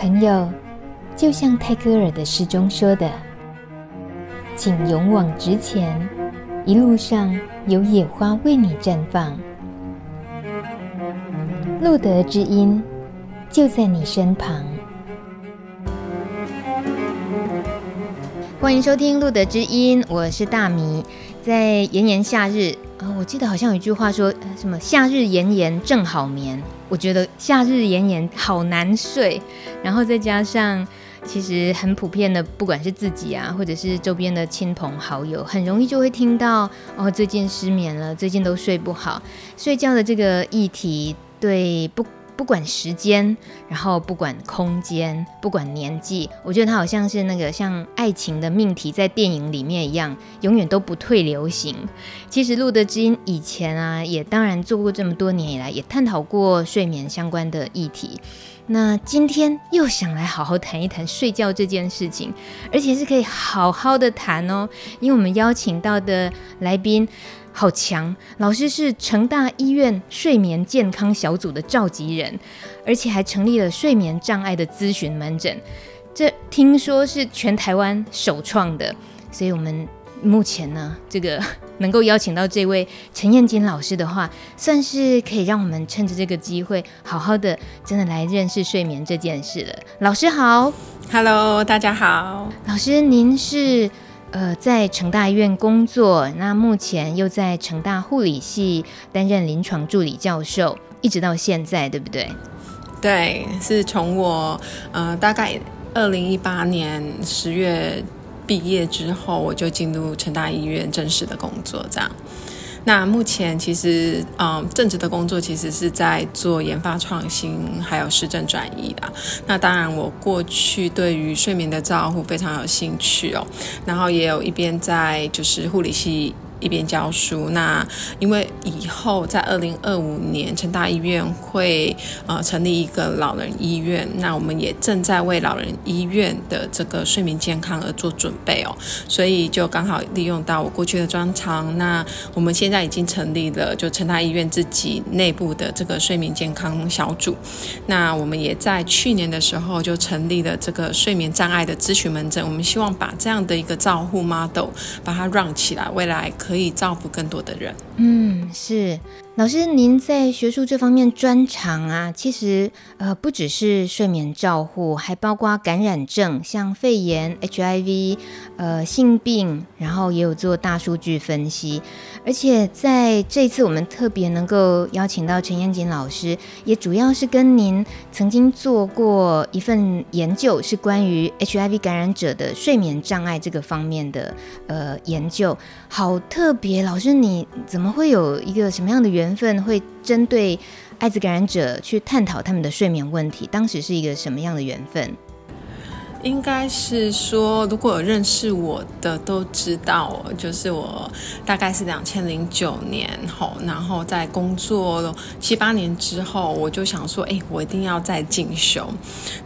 朋友，就像泰戈尔的诗中说的：“请勇往直前，一路上有野花为你绽放。”路德之音就在你身旁。欢迎收听《路德之音》，我是大米。在炎炎夏日啊、我记得好像有一句话说什么“夏日炎炎正好眠”。我觉得夏日炎炎好难睡，然后再加上其实很普遍的，不管是自己啊，或者是周边的亲朋好友，很容易就会听到哦，最近失眠了，最近都睡不好。睡觉的这个议题，对不？不管时间，然后不管空间，不管年纪，我觉得它好像是那个像爱情的命题，在电影里面一样，永远都不退流行。其实路德之音以前啊，也当然做过这么多年以来，也探讨过睡眠相关的议题。那今天又想来好好谈一谈睡觉这件事情，而且是可以好好的谈哦，因为我们邀请到的来宾。好强！老师是成大医院睡眠健康小组的召集人，而且还成立了睡眠障碍的咨询门诊，这听说是全台湾首创的。所以，我们目前呢，这个能够邀请到这位陈燕金老师的话，算是可以让我们趁着这个机会，好好的真的来认识睡眠这件事了。老师好，Hello，大家好。老师，您是？呃，在成大医院工作，那目前又在成大护理系担任临床助理教授，一直到现在，对不对？对，是从我呃大概二零一八年十月毕业之后，我就进入成大医院正式的工作，这样。那目前其实，嗯，正职的工作其实是在做研发创新，还有市政转移的。那当然，我过去对于睡眠的照护非常有兴趣哦，然后也有一边在就是护理系。一边教书，那因为以后在二零二五年成大医院会呃成立一个老人医院，那我们也正在为老人医院的这个睡眠健康而做准备哦，所以就刚好利用到我过去的专长。那我们现在已经成立了就成大医院自己内部的这个睡眠健康小组，那我们也在去年的时候就成立了这个睡眠障碍的咨询门诊，我们希望把这样的一个照护 model 把它 run 起来，未来可。可以造福更多的人。嗯，是。老师，您在学术这方面专长啊，其实呃不只是睡眠照护，还包括感染症，像肺炎、HIV，呃性病，然后也有做大数据分析。而且在这次我们特别能够邀请到陈彦锦老师，也主要是跟您曾经做过一份研究，是关于 HIV 感染者的睡眠障碍这个方面的呃研究，好特别。老师，你怎么会有一个什么样的原缘分会针对艾滋感染者去探讨他们的睡眠问题，当时是一个什么样的缘分？应该是说，如果有认识我的都知道，就是我大概是两千零九年后，然后在工作七八年之后，我就想说，哎，我一定要再进修。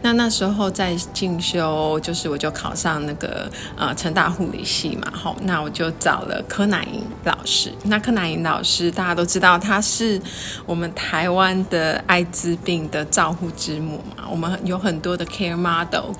那那时候在进修，就是我就考上那个呃成大护理系嘛，吼，那我就找了柯乃莹老师。那柯乃莹老师大家都知道，他是我们台湾的艾滋病的照护之母嘛，我们有很多的 care model。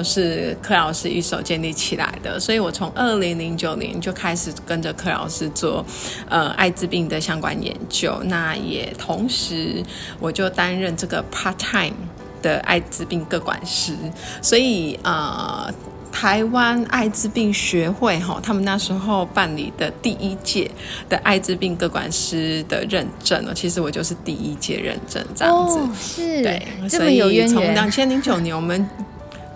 都是柯老师一手建立起来的，所以我从二零零九年就开始跟着柯老师做呃艾滋病的相关研究，那也同时我就担任这个 part time 的艾滋病各管师，所以呃台湾艾滋病学会哈，他们那时候办理的第一届的艾滋病各管师的认证哦，其实我就是第一届认证这样子，哦、是对。所以从两千零九年我们。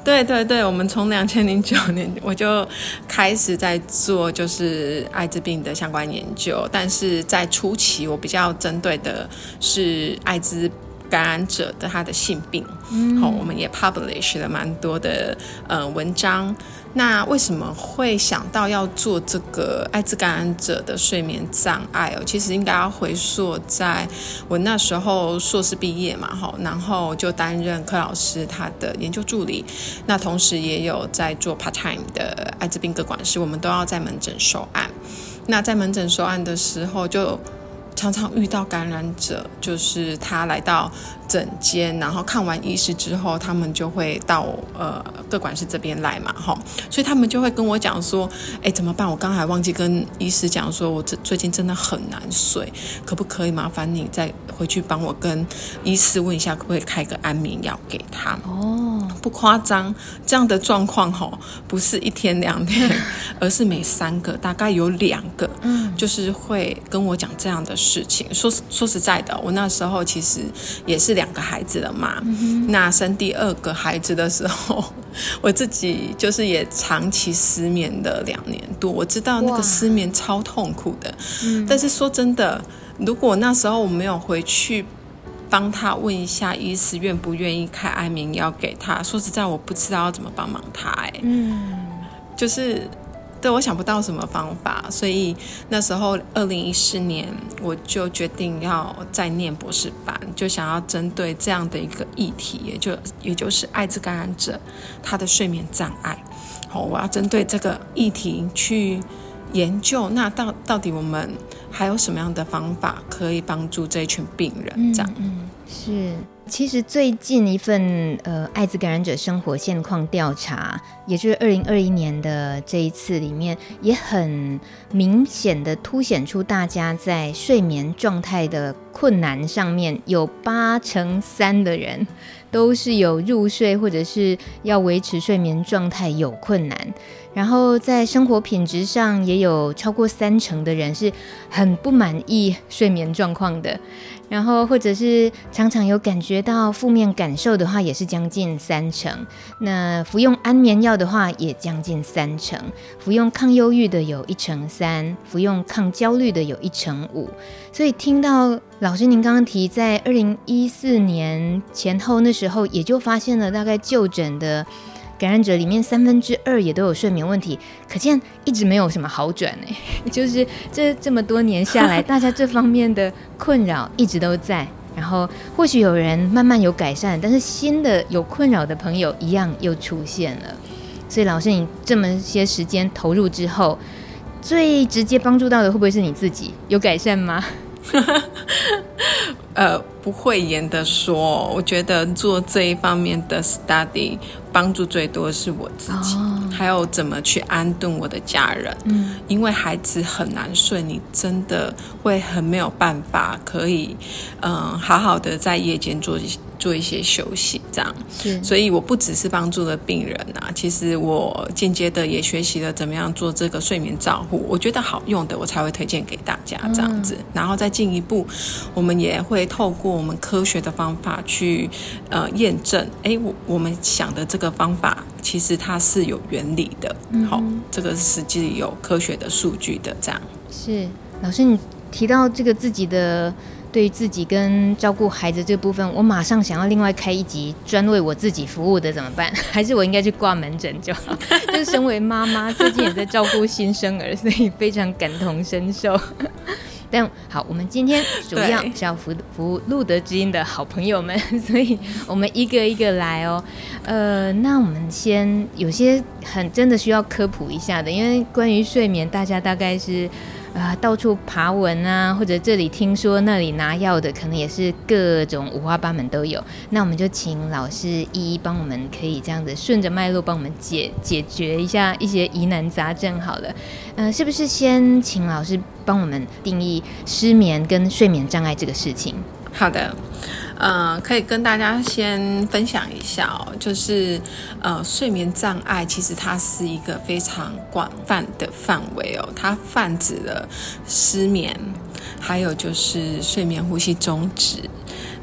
对对对，我们从两千零九年我就开始在做就是艾滋病的相关研究，但是在初期我比较针对的是艾滋感染者的他的性病，嗯，好，我们也 publish 了蛮多的呃文章。那为什么会想到要做这个艾滋感染者的睡眠障碍哦？其实应该要回溯在我那时候硕士毕业嘛，哈，然后就担任柯老师他的研究助理，那同时也有在做 part time 的艾滋病个管师，我们都要在门诊收案。那在门诊收案的时候，就常常遇到感染者，就是他来到诊间，然后看完医师之后，他们就会到呃各管师这边来嘛，哈，所以他们就会跟我讲说，哎，怎么办？我刚才忘记跟医师讲说，我这最近真的很难睡，可不可以麻烦你再回去帮我跟医师问一下，可不可以开个安眠药给他？哦，不夸张，这样的状况哈，不是一天两天，而是每三个大概有两个，嗯，就是会跟我讲这样的事情。说说实在的，我那时候其实也是。两个孩子了嘛，嗯、那生第二个孩子的时候，我自己就是也长期失眠了两年多，我知道那个失眠超痛苦的。哇但是说真的，如果那时候我没有回去帮他问一下医师愿不愿意开安眠药给他，说实在，我不知道要怎么帮忙他。哎，嗯，就是。对，我想不到什么方法，所以那时候二零一四年我就决定要再念博士班，就想要针对这样的一个议题，也就也就是艾滋感染者他的睡眠障碍，好，我要针对这个议题去研究，那到到底我们还有什么样的方法可以帮助这一群病人？这样，嗯，嗯，是。其实最近一份呃艾滋感染者生活现况调查，也就是二零二一年的这一次里面，也很明显的凸显出大家在睡眠状态的困难上面，有八成三的人都是有入睡或者是要维持睡眠状态有困难，然后在生活品质上也有超过三成的人是很不满意睡眠状况的。然后，或者是常常有感觉到负面感受的话，也是将近三成。那服用安眠药的话，也将近三成。服用抗忧郁的有一成三，服用抗焦虑的有一成五。所以听到老师您刚刚提，在二零一四年前后那时候，也就发现了大概就诊的。感染者里面三分之二也都有睡眠问题，可见一直没有什么好转哎，就是这这么多年下来，大家这方面的困扰一直都在。然后或许有人慢慢有改善，但是新的有困扰的朋友一样又出现了。所以老师，你这么些时间投入之后，最直接帮助到的会不会是你自己？有改善吗？呃，不讳言的说，我觉得做这一方面的 study 帮助最多的是我自己，哦、还有怎么去安顿我的家人。嗯，因为孩子很难睡，你真的会很没有办法可以，嗯、呃，好好的在夜间做一。做一些休息，这样，是所以我不只是帮助了病人啊，其实我间接的也学习了怎么样做这个睡眠照护，我觉得好用的，我才会推荐给大家这样子。嗯、然后再进一步，我们也会透过我们科学的方法去呃验证，哎，我我们想的这个方法其实它是有原理的，嗯、好，这个实际有科学的数据的，这样。是老师，你提到这个自己的。对于自己跟照顾孩子这部分，我马上想要另外开一集专为我自己服务的怎么办？还是我应该去挂门诊就好？就是身为妈妈，最近也在照顾新生儿，所以非常感同身受。但好，我们今天主要是要服服务路德之音的好朋友们，所以我们一个一个来哦。呃，那我们先有些很真的需要科普一下的，因为关于睡眠，大家大概是。啊、到处爬文啊，或者这里听说那里拿药的，可能也是各种五花八门都有。那我们就请老师一一帮我们，可以这样子顺着脉络帮我们解解决一下一些疑难杂症好了。嗯，是不是先请老师帮我们定义失眠跟睡眠障碍这个事情？好的。呃，可以跟大家先分享一下哦，就是呃，睡眠障碍其实它是一个非常广泛的范围哦，它泛指了失眠，还有就是睡眠呼吸中止，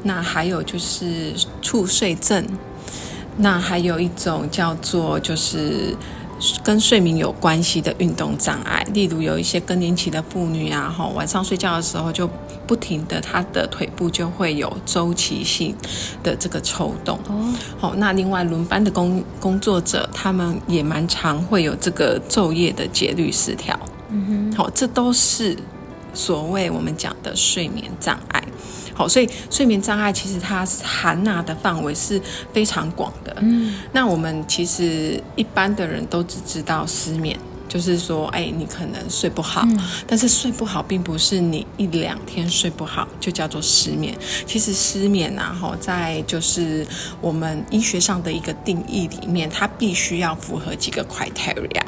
那还有就是猝睡症，那还有一种叫做就是。跟睡眠有关系的运动障碍，例如有一些更年期的妇女啊，哈，晚上睡觉的时候就不停的，他的腿部就会有周期性的这个抽动。哦，好，那另外轮班的工工作者，他们也蛮常会有这个昼夜的节律失调。嗯哼，好，这都是所谓我们讲的睡眠障碍。好，所以睡眠障碍其实它含纳的范围是非常广的。嗯，那我们其实一般的人都只知道失眠，就是说，哎，你可能睡不好，嗯、但是睡不好并不是你一两天睡不好就叫做失眠。其实失眠啊，哈，在就是我们医学上的一个定义里面，它必须要符合几个 criteria。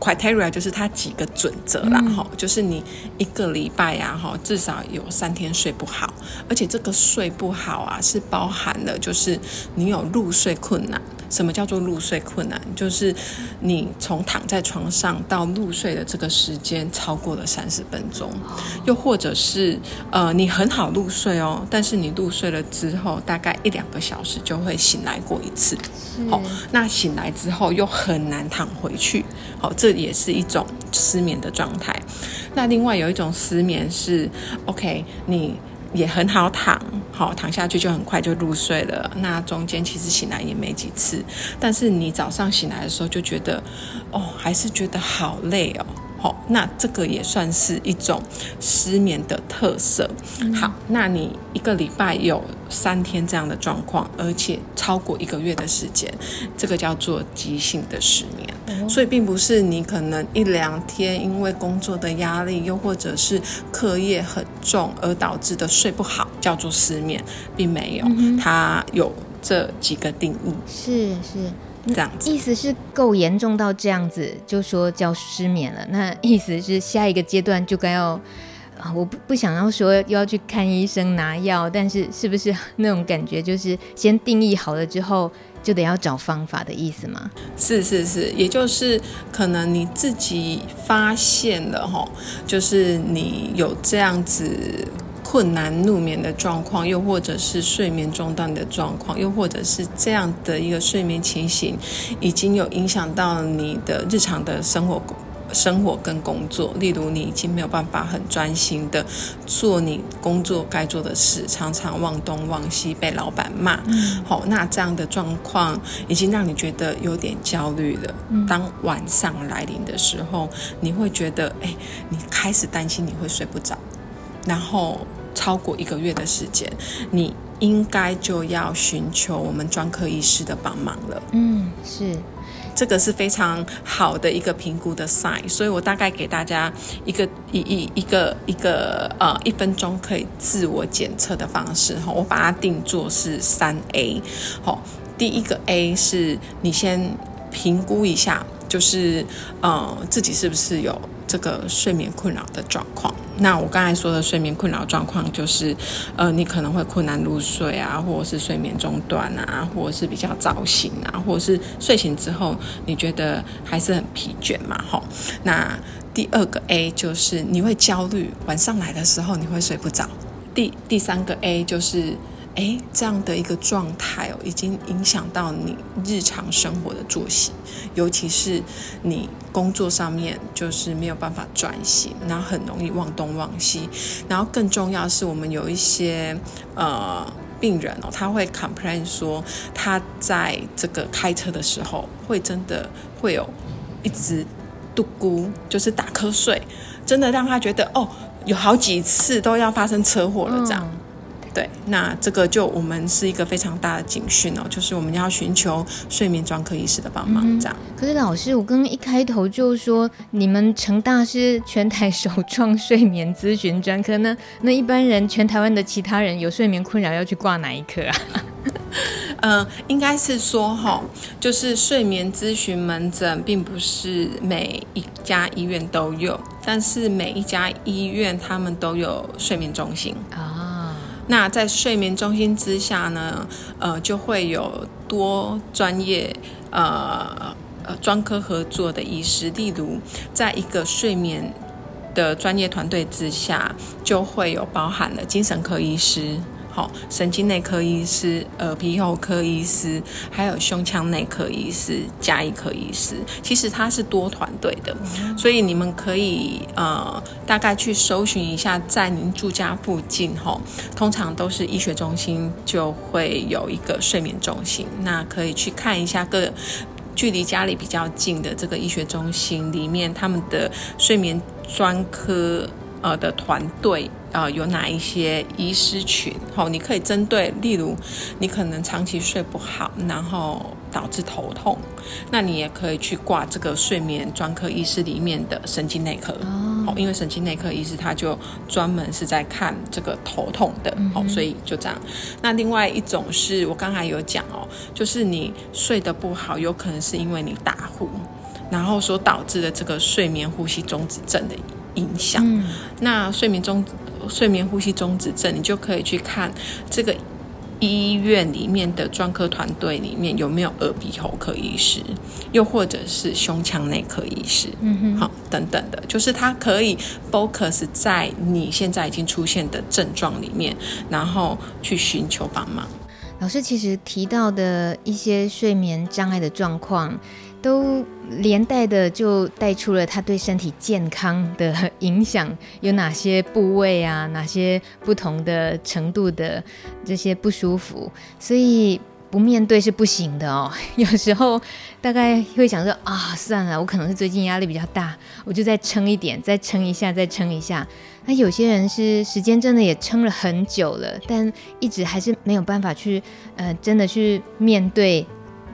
criteria 就是它几个准则啦，哈、嗯，就是你一个礼拜呀，哈，至少有三天睡不好，而且这个睡不好啊，是包含了就是你有入睡困难。什么叫做入睡困难？就是你从躺在床上到入睡的这个时间超过了三十分钟，又或者是呃，你很好入睡哦，但是你入睡了之后，大概一两个小时就会醒来过一次。好、哦，那醒来之后又很难躺回去，好、哦，这也是一种失眠的状态。那另外有一种失眠是，OK，你。也很好躺，好躺下去就很快就入睡了。那中间其实醒来也没几次，但是你早上醒来的时候就觉得，哦，还是觉得好累哦。好，那这个也算是一种失眠的特色。嗯、好，那你一个礼拜有三天这样的状况，而且超过一个月的时间，这个叫做急性的失眠。嗯、所以并不是你可能一两天因为工作的压力，又或者是课业很重而导致的睡不好，叫做失眠，并没有。嗯、它有这几个定义。是是。这样子，意思是够严重到这样子，就说叫失眠了。那意思是下一个阶段就该要啊，我不不想要说又要去看医生拿药，但是是不是那种感觉，就是先定义好了之后，就得要找方法的意思吗？是是是，也就是可能你自己发现了哈，就是你有这样子。困难入眠的状况，又或者是睡眠中断的状况，又或者是这样的一个睡眠情形，已经有影响到你的日常的生活、生活跟工作。例如，你已经没有办法很专心的做你工作该做的事，常常忘东忘西，被老板骂。好、嗯，那这样的状况已经让你觉得有点焦虑了。嗯、当晚上来临的时候，你会觉得，哎，你开始担心你会睡不着，然后。超过一个月的时间，你应该就要寻求我们专科医师的帮忙了。嗯，是，这个是非常好的一个评估的 sign，所以我大概给大家一个一一一个一个呃一分钟可以自我检测的方式哈，我把它定做是三 A。好，第一个 A 是你先评估一下，就是呃自己是不是有。这个睡眠困扰的状况，那我刚才说的睡眠困扰状况就是，呃，你可能会困难入睡啊，或者是睡眠中断啊，或者是比较早醒啊，或者是睡醒之后你觉得还是很疲倦嘛，吼。那第二个 A 就是你会焦虑，晚上来的时候你会睡不着。第第三个 A 就是。哎，这样的一个状态哦，已经影响到你日常生活的作息，尤其是你工作上面就是没有办法专心，然后很容易忘东忘西，然后更重要是，我们有一些呃病人哦，他会 complain 说，他在这个开车的时候会真的会有一直嘟咕，就是打瞌睡，真的让他觉得哦，有好几次都要发生车祸了这样。对，那这个就我们是一个非常大的警讯哦，就是我们要寻求睡眠专科医师的帮忙，这样。可是老师，我刚刚一开头就说你们成大是全台首创睡眠咨询专科呢，那一般人全台湾的其他人有睡眠困扰要去挂哪一科啊？嗯、呃，应该是说哈，就是睡眠咨询门诊并不是每一家医院都有，但是每一家医院他们都有睡眠中心啊。那在睡眠中心之下呢，呃，就会有多专业呃呃专科合作的医师，例如在一个睡眠的专业团队之下，就会有包含了精神科医师。好，神经内科医师、耳鼻喉科医师，还有胸腔内科医师、加医科医师，其实它是多团队的，所以你们可以呃大概去搜寻一下，在您住家附近吼，通常都是医学中心就会有一个睡眠中心，那可以去看一下各距离家里比较近的这个医学中心里面他们的睡眠专科呃的团队。呃有哪一些医师群，好，你可以针对，例如你可能长期睡不好，然后导致头痛，那你也可以去挂这个睡眠专科医师里面的神经内科，哦，因为神经内科医师他就专门是在看这个头痛的，哦，所以就这样。那另外一种是我刚才有讲哦，就是你睡得不好，有可能是因为你打呼。然后所导致的这个睡眠呼吸中止症的影响，嗯、那睡眠中睡眠呼吸中止症，你就可以去看这个医院里面的专科团队里面有没有耳鼻喉科医师，又或者是胸腔内科医师，嗯哼，好，等等的，就是它可以 focus 在你现在已经出现的症状里面，然后去寻求帮忙。老师其实提到的一些睡眠障碍的状况。都连带的就带出了他对身体健康的影响，有哪些部位啊？哪些不同的程度的这些不舒服？所以不面对是不行的哦。有时候大概会想说啊，算了，我可能是最近压力比较大，我就再撑一点，再撑一下，再撑一下。那有些人是时间真的也撑了很久了，但一直还是没有办法去呃，真的去面对。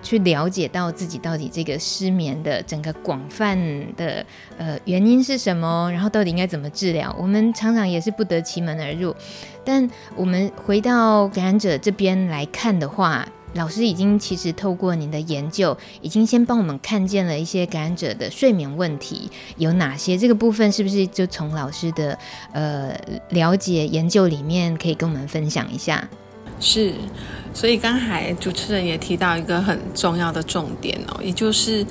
去了解到自己到底这个失眠的整个广泛的呃原因是什么，然后到底应该怎么治疗？我们常常也是不得其门而入。但我们回到感染者这边来看的话，老师已经其实透过您的研究，已经先帮我们看见了一些感染者的睡眠问题有哪些。这个部分是不是就从老师的呃了解研究里面可以跟我们分享一下？是。所以刚才主持人也提到一个很重要的重点哦，也就是。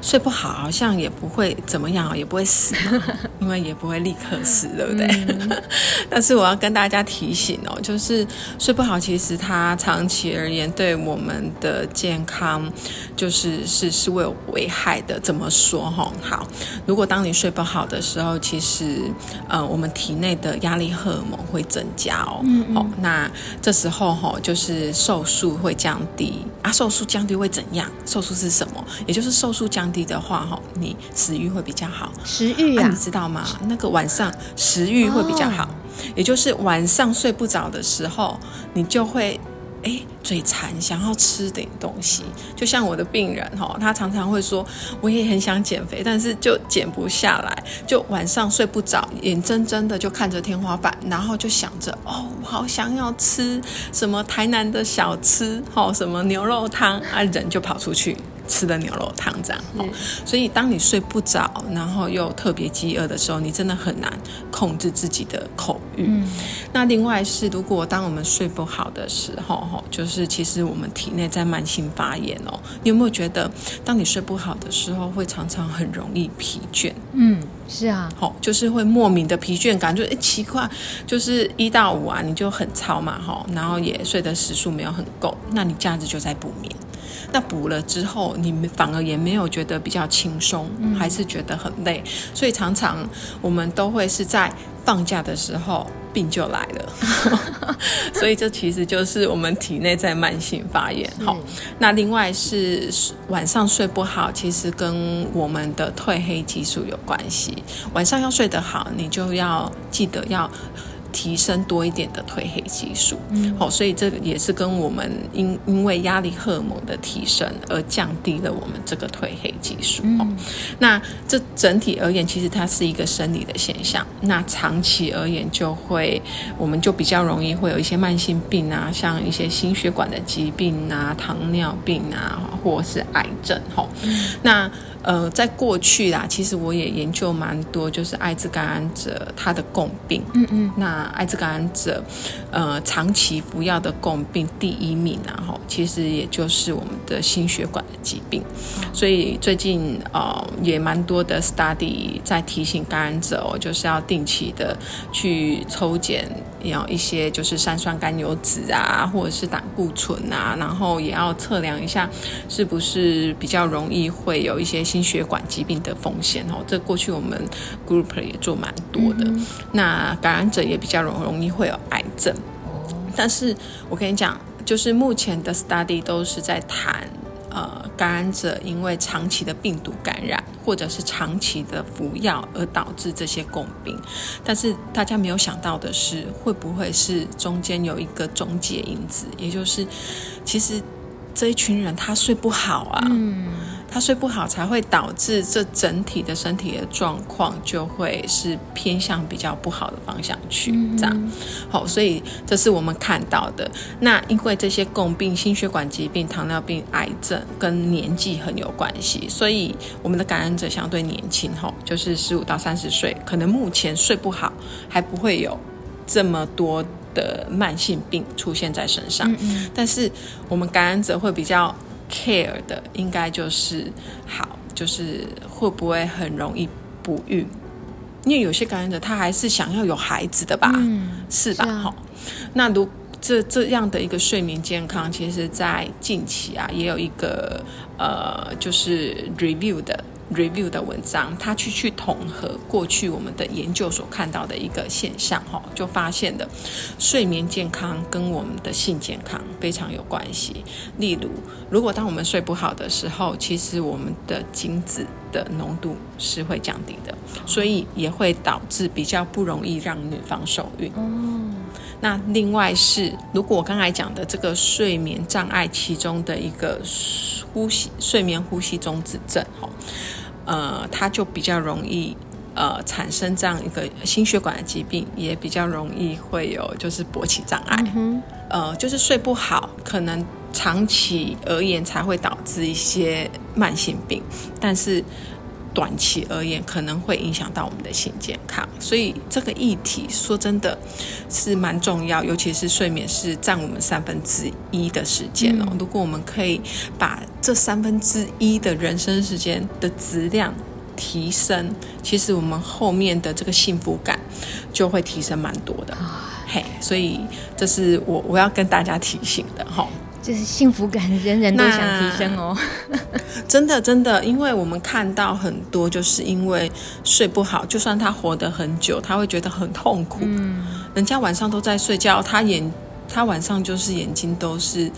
睡不好好像也不会怎么样，也不会死，因为也不会立刻死，对不对？嗯、但是我要跟大家提醒哦，就是睡不好，其实它长期而言对我们的健康，就是是是会有危害的。怎么说哈？好，如果当你睡不好的时候，其实呃，我们体内的压力荷尔蒙会增加哦。嗯，嗯。哦，那这时候哈，就是瘦素会降低啊。瘦素降低会怎样？瘦素是什么？也就是瘦素降。低的话，哈，你食欲会比较好。食欲啊，啊，你知道吗？那个晚上食欲会比较好，哦、也就是晚上睡不着的时候，你就会哎嘴馋，想要吃点东西。就像我的病人哈，他常常会说，我也很想减肥，但是就减不下来，就晚上睡不着，眼睁睁的就看着天花板，然后就想着哦，我好想要吃什么台南的小吃，哈，什么牛肉汤啊，人就跑出去。吃的牛肉汤这样，是所以当你睡不着，然后又特别饥饿的时候，你真的很难控制自己的口欲。嗯、那另外是，如果当我们睡不好的时候，就是其实我们体内在慢性发炎哦。你有没有觉得，当你睡不好的时候，会常常很容易疲倦？嗯，是啊，好，就是会莫名的疲倦感，就诶奇怪，就是一到五啊，你就很操嘛，哈，然后也睡的时数没有很够，那你假日就在补眠。那补了之后，你们反而也没有觉得比较轻松，嗯、还是觉得很累，所以常常我们都会是在放假的时候病就来了，所以这其实就是我们体内在慢性发炎。好，那另外是晚上睡不好，其实跟我们的褪黑激素有关系。晚上要睡得好，你就要记得要。提升多一点的褪黑激素，嗯，好，所以这个也是跟我们因因为压力荷尔蒙的提升而降低了我们这个褪黑激素。嗯，那这整体而言，其实它是一个生理的现象。那长期而言，就会我们就比较容易会有一些慢性病啊，像一些心血管的疾病啊、糖尿病啊，或是癌症。哈，那。呃，在过去啦，其实我也研究蛮多，就是艾滋感染者他的共病。嗯嗯。那艾滋感染者，呃，长期服药的共病第一名，然后其实也就是我们的心血管的疾病。嗯、所以最近呃也蛮多的 study 在提醒感染者哦，就是要定期的去抽检，要一些就是三酸甘油酯啊，或者是胆固醇啊，然后也要测量一下是不是比较容易会有一些。心血管疾病的风险哦，这过去我们 group 也做蛮多的。嗯、那感染者也比较容容易会有癌症。哦、但是我跟你讲，就是目前的 study 都是在谈呃感染者因为长期的病毒感染，或者是长期的服药而导致这些共病。但是大家没有想到的是，会不会是中间有一个中介因子，也就是其实这一群人他睡不好啊。嗯他睡不好，才会导致这整体的身体的状况就会是偏向比较不好的方向去，这样。好，所以这是我们看到的。那因为这些共病、心血管疾病、糖尿病、癌症跟年纪很有关系，所以我们的感染者相对年轻，吼，就是十五到三十岁，可能目前睡不好，还不会有这么多的慢性病出现在身上。但是我们感染者会比较。Care 的应该就是好，就是会不会很容易不孕？因为有些感染者他还是想要有孩子的吧，嗯、是吧？哈、啊，那如这这样的一个睡眠健康，其实在近期啊也有一个呃，就是 review 的。Review 的文章，他去去统合过去我们的研究所看到的一个现象，哈，就发现的睡眠健康跟我们的性健康非常有关系。例如，如果当我们睡不好的时候，其实我们的精子的浓度是会降低的，所以也会导致比较不容易让女方受孕。哦，那另外是，如果我刚才讲的这个睡眠障碍其中的一个呼吸睡眠呼吸中止症，哈。呃，它就比较容易呃产生这样一个心血管的疾病，也比较容易会有就是勃起障碍，嗯、呃，就是睡不好，可能长期而言才会导致一些慢性病，但是短期而言可能会影响到我们的性健康，所以这个议题说真的是蛮重要，尤其是睡眠是占我们三分之一的时间哦，嗯、如果我们可以把这三分之一的人生时间的质量提升，其实我们后面的这个幸福感就会提升蛮多的。嘿，所以这是我我要跟大家提醒的哈。就是幸福感，人人都想提升哦。真的真的，因为我们看到很多，就是因为睡不好，就算他活得很久，他会觉得很痛苦。嗯，人家晚上都在睡觉，他眼他晚上就是眼睛都是。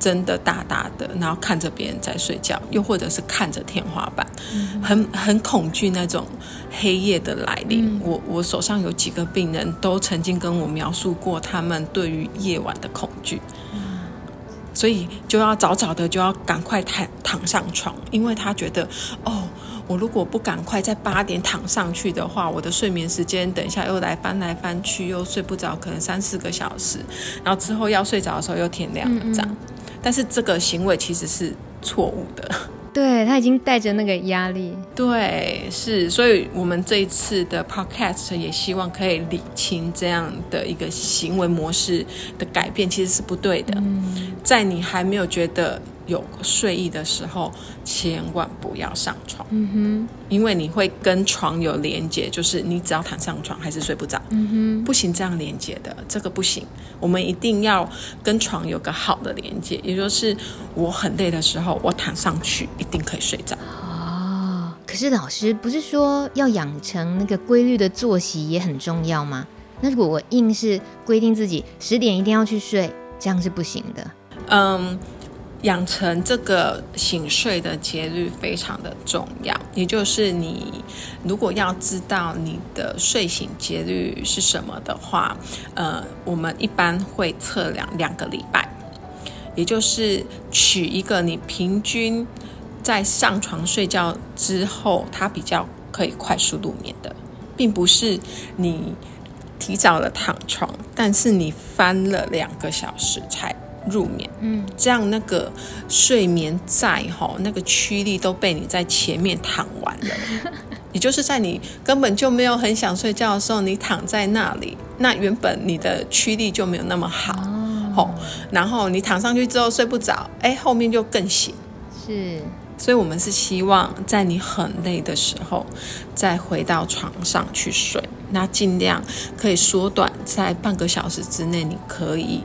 真的大大的，然后看着别人在睡觉，又或者是看着天花板，嗯、很很恐惧那种黑夜的来临。嗯、我我手上有几个病人都曾经跟我描述过他们对于夜晚的恐惧，嗯、所以就要早早的就要赶快躺躺上床，因为他觉得哦，我如果不赶快在八点躺上去的话，我的睡眠时间等一下又来翻来翻去，又睡不着，可能三四个小时，然后之后要睡着的时候又天亮了，这样。嗯嗯但是这个行为其实是错误的，对，他已经带着那个压力，对，是，所以我们这一次的 podcast 也希望可以理清这样的一个行为模式的改变，其实是不对的，嗯，在你还没有觉得。有睡意的时候，千万不要上床。嗯哼，因为你会跟床有连接，就是你只要躺上床还是睡不着。嗯哼，不行这样连接的，这个不行。我们一定要跟床有个好的连接，也就是我很累的时候，我躺上去一定可以睡着。哦，可是老师不是说要养成那个规律的作息也很重要吗？那如果我硬是规定自己十点一定要去睡，这样是不行的。嗯。养成这个醒睡的节律非常的重要，也就是你如果要知道你的睡醒节律是什么的话，呃，我们一般会测量两个礼拜，也就是取一个你平均在上床睡觉之后，它比较可以快速入眠的，并不是你提早了躺床，但是你翻了两个小时才。入眠，嗯，这样那个睡眠在哈，那个驱力都被你在前面躺完了，也就是在你根本就没有很想睡觉的时候，你躺在那里，那原本你的驱力就没有那么好，哦，然后你躺上去之后睡不着，哎，后面就更醒，是，所以我们是希望在你很累的时候再回到床上去睡，那尽量可以缩短在半个小时之内，你可以。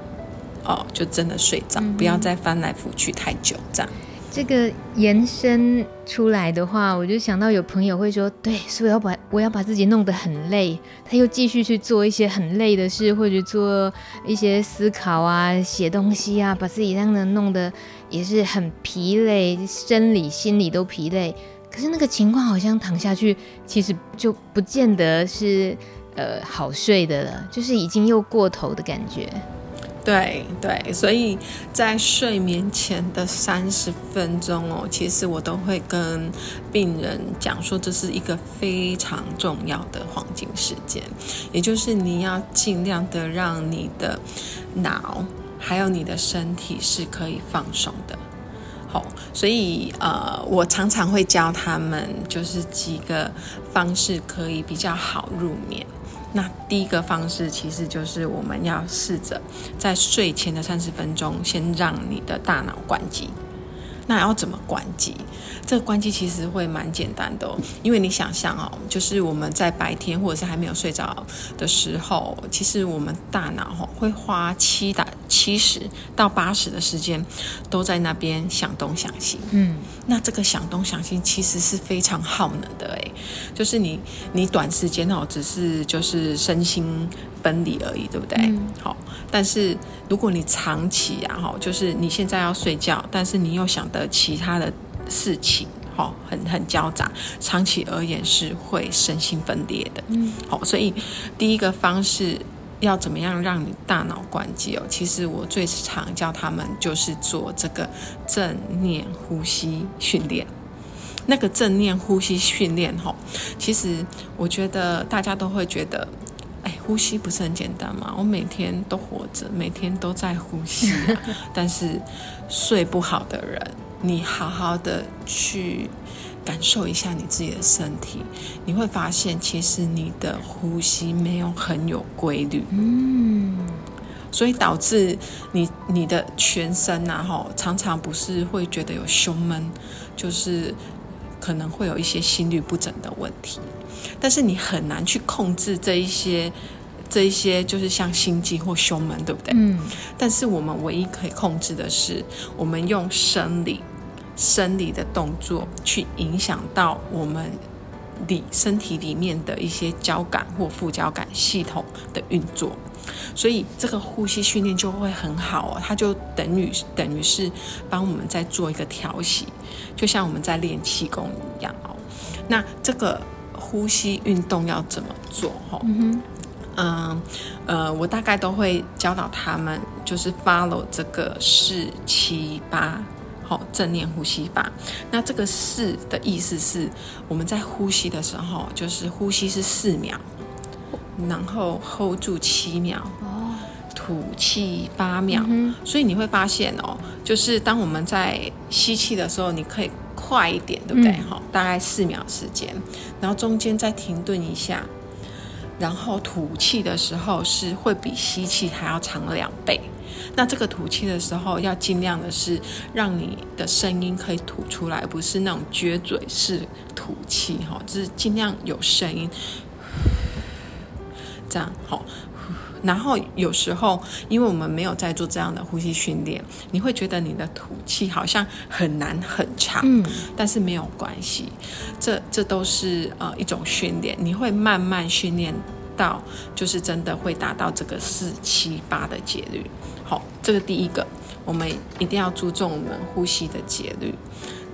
哦，就真的睡着，嗯、不要再翻来覆去太久，这样。这个延伸出来的话，我就想到有朋友会说，对，所以要把我要把自己弄得很累，他又继续去做一些很累的事，或者做一些思考啊、写东西啊，把自己让人弄得也是很疲累，生理、心理都疲累。可是那个情况好像躺下去，其实就不见得是呃好睡的了，就是已经又过头的感觉。对对，所以在睡眠前的三十分钟哦，其实我都会跟病人讲说，这是一个非常重要的黄金时间，也就是你要尽量的让你的脑还有你的身体是可以放松的。好，所以呃，我常常会教他们，就是几个方式可以比较好入眠。那第一个方式其实就是我们要试着在睡前的三十分钟，先让你的大脑关机。那要怎么关机？这个关机其实会蛮简单的哦，因为你想象哦，就是我们在白天或者是还没有睡着的时候，其实我们大脑哦会花七打七十到八十的时间都在那边想东想西。嗯，那这个想东想西其实是非常耗能的诶，就是你你短时间哦只是就是身心分离而已，对不对？嗯，好，但是如果你长期啊哈，就是你现在要睡觉，但是你又想的其他的。事情好，很很交杂，长期而言是会身心分裂的。嗯，好，所以第一个方式要怎么样让你大脑关机哦？其实我最常教他们就是做这个正念呼吸训练。那个正念呼吸训练哈，其实我觉得大家都会觉得，哎，呼吸不是很简单吗？我每天都活着，每天都在呼吸啊，但是睡不好的人。你好好的去感受一下你自己的身体，你会发现其实你的呼吸没有很有规律，嗯，所以导致你你的全身呐，哈，常常不是会觉得有胸闷，就是可能会有一些心律不整的问题，但是你很难去控制这一些。这一些就是像心悸或胸闷，对不对？嗯。但是我们唯一可以控制的是，我们用生理、生理的动作去影响到我们里身体里面的一些交感或副交感系统的运作。所以这个呼吸训练就会很好哦，它就等于等于是帮我们在做一个调息，就像我们在练气功一样哦。那这个呼吸运动要怎么做？哈，嗯哼。嗯，呃，我大概都会教导他们，就是 follow 这个四七八，好，正念呼吸法。那这个四的意思是，我们在呼吸的时候，就是呼吸是四秒，然后 hold 住七秒，哦，吐气八秒。嗯。所以你会发现哦，就是当我们在吸气的时候，你可以快一点，对不对？好，嗯，大概四秒时间，然后中间再停顿一下。然后吐气的时候是会比吸气还要长两倍。那这个吐气的时候要尽量的是让你的声音可以吐出来，不是那种撅嘴式吐气哈，就是尽量有声音，这样好。然后有时候，因为我们没有在做这样的呼吸训练，你会觉得你的吐气好像很难很长，嗯，但是没有关系，这这都是呃一种训练，你会慢慢训练到，就是真的会达到这个四七八的节律。好，这个第一个，我们一定要注重我们呼吸的节律。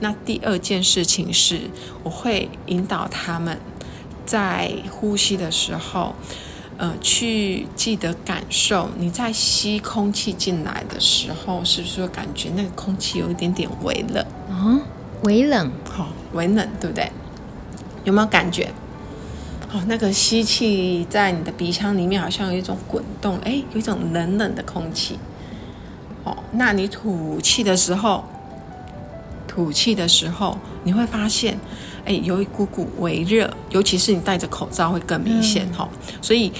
那第二件事情是，我会引导他们在呼吸的时候。呃，去记得感受你在吸空气进来的时候，是不是感觉那个空气有一点点微冷？啊，微冷，好、哦，微冷，对不对？有没有感觉？哦，那个吸气在你的鼻腔里面，好像有一种滚动，哎，有一种冷冷的空气。哦，那你吐气的时候，吐气的时候，你会发现。哎，有一股股微热，尤其是你戴着口罩会更明显哈、嗯。所以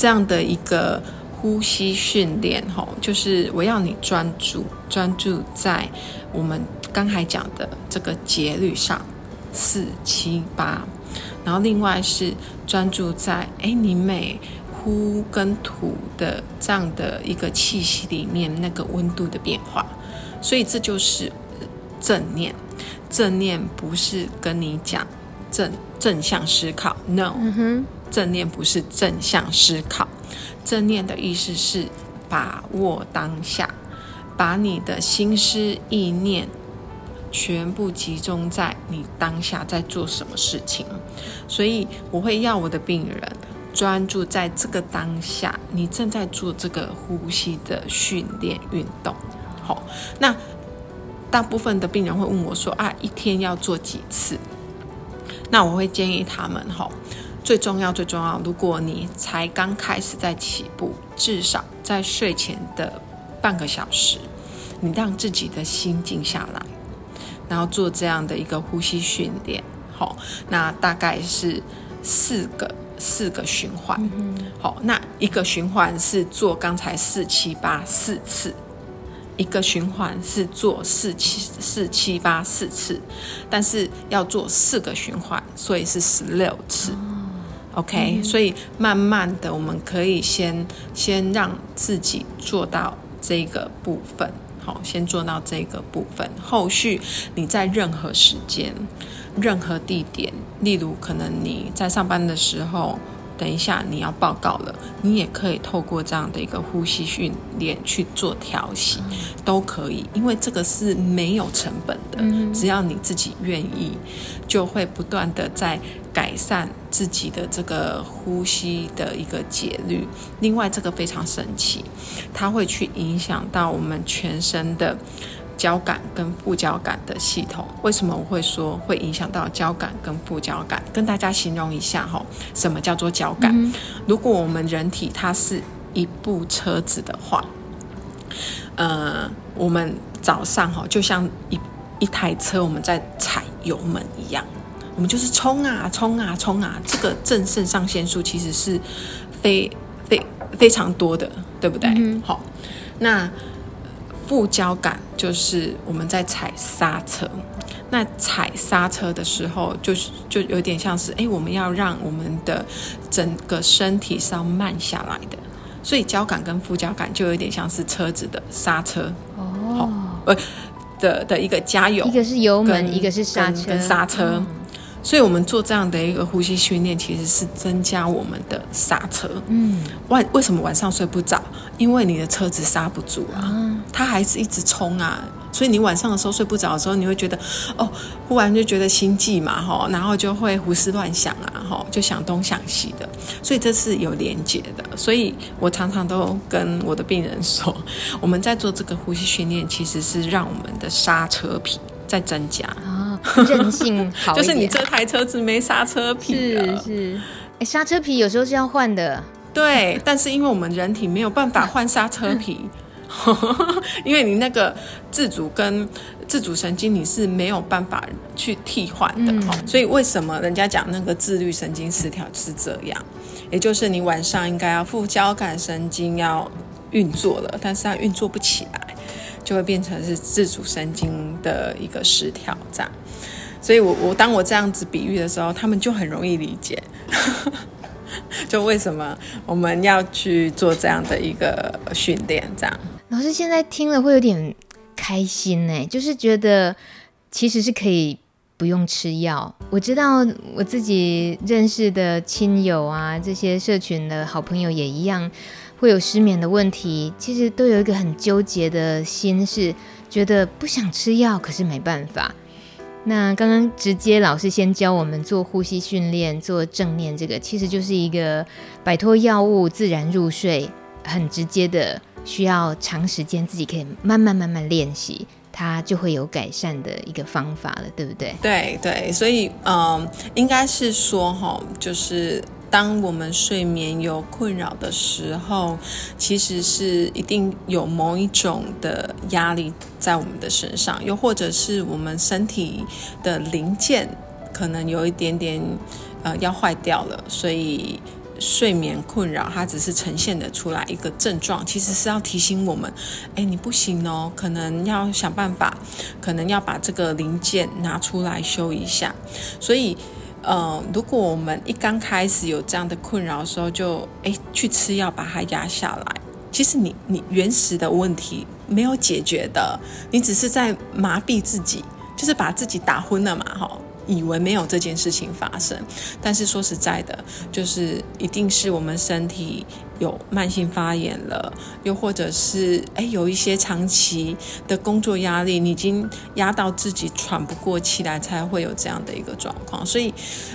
这样的一个呼吸训练吼，就是我要你专注，专注在我们刚才讲的这个节律上，四七八。然后另外是专注在哎，你每呼跟吐的这样的一个气息里面那个温度的变化。所以这就是。正念。正念不是跟你讲正正向思考，no，嗯哼，正念不是正向思考。正念的意思是把握当下，把你的心思意念全部集中在你当下在做什么事情。所以我会要我的病人专注在这个当下，你正在做这个呼吸的训练运动。好，那。大部分的病人会问我说：“啊，一天要做几次？”那我会建议他们哈，最重要最重要，如果你才刚开始在起步，至少在睡前的半个小时，你让自己的心静下来，然后做这样的一个呼吸训练。好，那大概是四个四个循环。好，那一个循环是做刚才四七八四次。一个循环是做四七四七八四次，但是要做四个循环，所以是十六次。OK，嗯，所以慢慢的，我们可以先先让自己做到这个部分，好，先做到这个部分。后续你在任何时间、任何地点，例如可能你在上班的时候。等一下，你要报告了，你也可以透过这样的一个呼吸训练去做调息，都可以，因为这个是没有成本的，只要你自己愿意，就会不断的在改善自己的这个呼吸的一个节律。另外，这个非常神奇，它会去影响到我们全身的。交感跟副交感的系统，为什么我会说会影响到交感跟副交感？跟大家形容一下哈，什么叫做交感？嗯、如果我们人体它是一部车子的话，呃，我们早上哈就像一一台车，我们在踩油门一样，我们就是冲啊冲啊冲啊，这个正肾上腺素其实是非非非常多的，对不对？嗯、好，那。副交感就是我们在踩刹车，那踩刹车的时候，就是就有点像是，哎，我们要让我们的整个身体是要慢下来的，所以交感跟副交感就有点像是车子的刹车。哦，呃的的一个加油，一个是油门，一个是刹车，跟刹车。嗯所以，我们做这样的一个呼吸训练，其实是增加我们的刹车。嗯，晚为什么晚上睡不着？因为你的车子刹不住啊，它还是一直冲啊。所以你晚上的时候睡不着的时候，你会觉得哦，忽然就觉得心悸嘛，哈，然后就会胡思乱想啊，哈，就想东想西的。所以这是有连结的。所以我常常都跟我的病人说，我们在做这个呼吸训练，其实是让我们的刹车皮在增加。韧性好，就是你这台车子没刹车皮。是是，哎，刹车皮有时候是要换的。对，但是因为我们人体没有办法换刹车皮，因为你那个自主跟自主神经你是没有办法去替换的。嗯，所以为什么人家讲那个自律神经失调是这样？也就是你晚上应该要副交感神经要运作了，但是它运作不起来。就会变成是自主神经的一个失调，这样。所以我我当我这样子比喻的时候，他们就很容易理解，就为什么我们要去做这样的一个训练，这样。老师现在听了会有点开心呢，就是觉得其实是可以不用吃药。我知道我自己认识的亲友啊，这些社群的好朋友也一样。会有失眠的问题，其实都有一个很纠结的心，是觉得不想吃药，可是没办法。那刚刚直接老师先教我们做呼吸训练，做正念，这个其实就是一个摆脱药物、自然入睡，很直接的，需要长时间自己可以慢慢慢慢练习，它就会有改善的一个方法了，对不对？对对，所以嗯，应该是说哈，就是。当我们睡眠有困扰的时候，其实是一定有某一种的压力在我们的身上，又或者是我们身体的零件可能有一点点呃要坏掉了，所以睡眠困扰它只是呈现的出来一个症状，其实是要提醒我们，哎，你不行哦，可能要想办法，可能要把这个零件拿出来修一下，所以。呃，如果我们一刚开始有这样的困扰的时候就，就哎去吃药把它压下来，其实你你原始的问题没有解决的，你只是在麻痹自己，就是把自己打昏了嘛，哈。以为没有这件事情发生，但是说实在的，就是一定是我们身体有慢性发炎了，又或者是哎有一些长期的工作压力，你已经压到自己喘不过气来，才会有这样的一个状况。所以，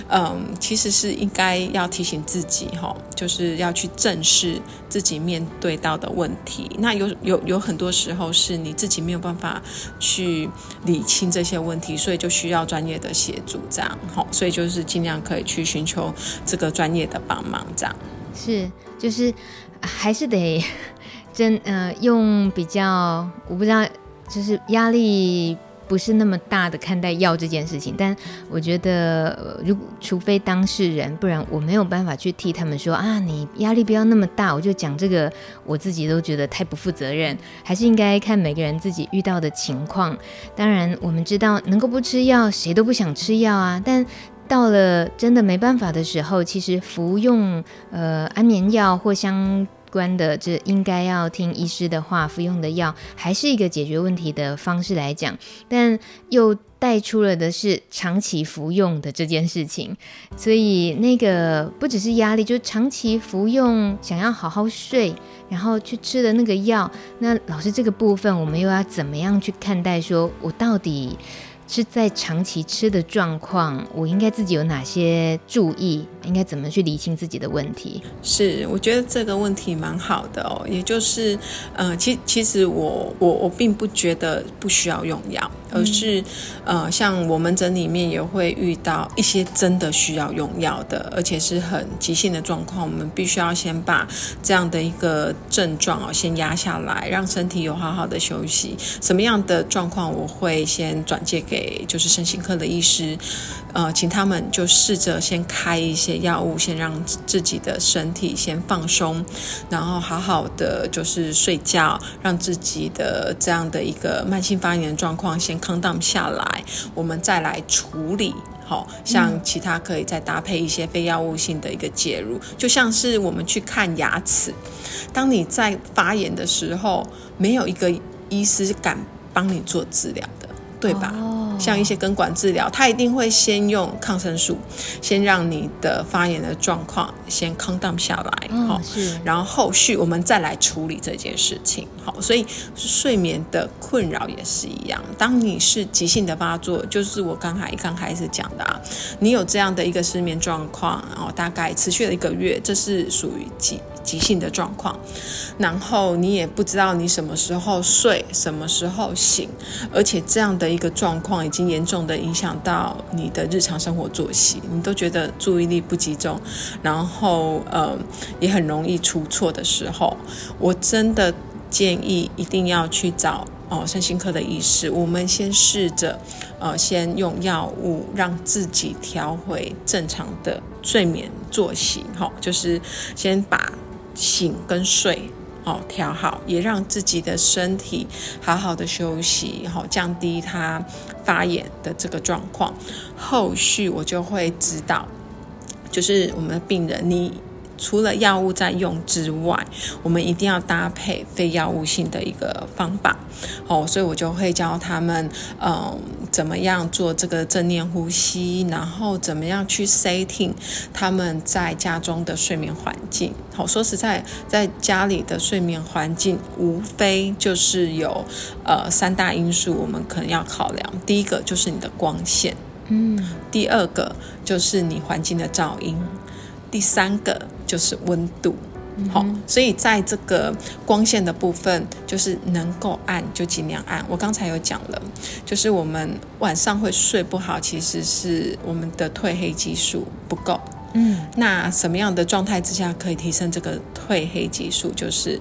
嗯，其实是应该要提醒自己哈，就是要去正视自己面对到的问题。那有有有很多时候是你自己没有办法去理清这些问题，所以就需要专业的协助，这样好，所以就是尽量可以去寻求这个专业的帮忙，这样是。就是还是得 真呃用比较我不知道，就是压力不是那么大的看待药这件事情，但我觉得如除非当事人，不然我没有办法去替他们说啊，你压力不要那么大。我就讲这个，我自己都觉得太不负责任，还是应该看每个人自己遇到的情况。当然，我们知道能够不吃药，谁都不想吃药啊，但。到了真的没办法的时候，其实服用呃安眠药或相关的，这应该要听医师的话，服用的药还是一个解决问题的方式来讲，但又带出了的是长期服用的这件事情，所以那个不只是压力，就长期服用，想要好好睡，然后去吃的那个药，那老师这个部分我们又要怎么样去看待？说我到底？是在长期吃的状况，我应该自己有哪些注意？应该怎么去理清自己的问题？是，我觉得这个问题蛮好的哦。也就是，呃，其其实我我我并不觉得不需要用药，而是，呃，像我们诊里面也会遇到一些真的需要用药的，而且是很急性的状况，我们必须要先把这样的一个症状哦先压下来，让身体有好好的休息。什么样的状况，我会先转介给。给就是身心科的医师，呃，请他们就试着先开一些药物，先让自己的身体先放松，然后好好的就是睡觉，让自己的这样的一个慢性发炎状况先 calm down 下来，我们再来处理。好像其他可以再搭配一些非药物性的一个介入，就像是我们去看牙齿，当你在发炎的时候，没有一个医师敢帮你做治疗的，对吧？哦像一些根管治疗，它一定会先用抗生素，先让你的发炎的状况先 calm down 下来，好、然后后续我们再来处理这件事情，好，所以睡眠的困扰也是一样。当你是急性的发作，就是我刚才刚开始讲的啊，你有这样的一个失眠状况，然后大概持续了一个月，这是属于急。急性的状况，然后你也不知道你什么时候睡，什么时候醒，而且这样的一个状况已经严重的影响到你的日常生活作息，你都觉得注意力不集中，然后呃也很容易出错的时候，我真的建议一定要去找哦身心科的医师，我们先试着呃先用药物让自己调回正常的睡眠作息，好，就是先把。醒跟睡，哦，调好，也让自己的身体好好的休息，好，降低它发炎的这个状况。后续我就会指导，就是我们的病人，你除了药物在用之外，我们一定要搭配非药物性的一个方法。哦，所以我就会教他们，嗯，怎么样做这个正念呼吸，然后怎么样去 setting 他们在家中的睡眠环境。好，说实在，在家里的睡眠环境，无非就是有呃三大因素，我们可能要考量。第一个就是你的光线，嗯，第二个就是你环境的噪音，第三个就是温度。好，所以在这个光线的部分，就是能够暗就尽量暗。我刚才有讲了，就是我们晚上会睡不好，其实是我们的褪黑激素不够。嗯，那什么样的状态之下可以提升这个褪黑激素？就是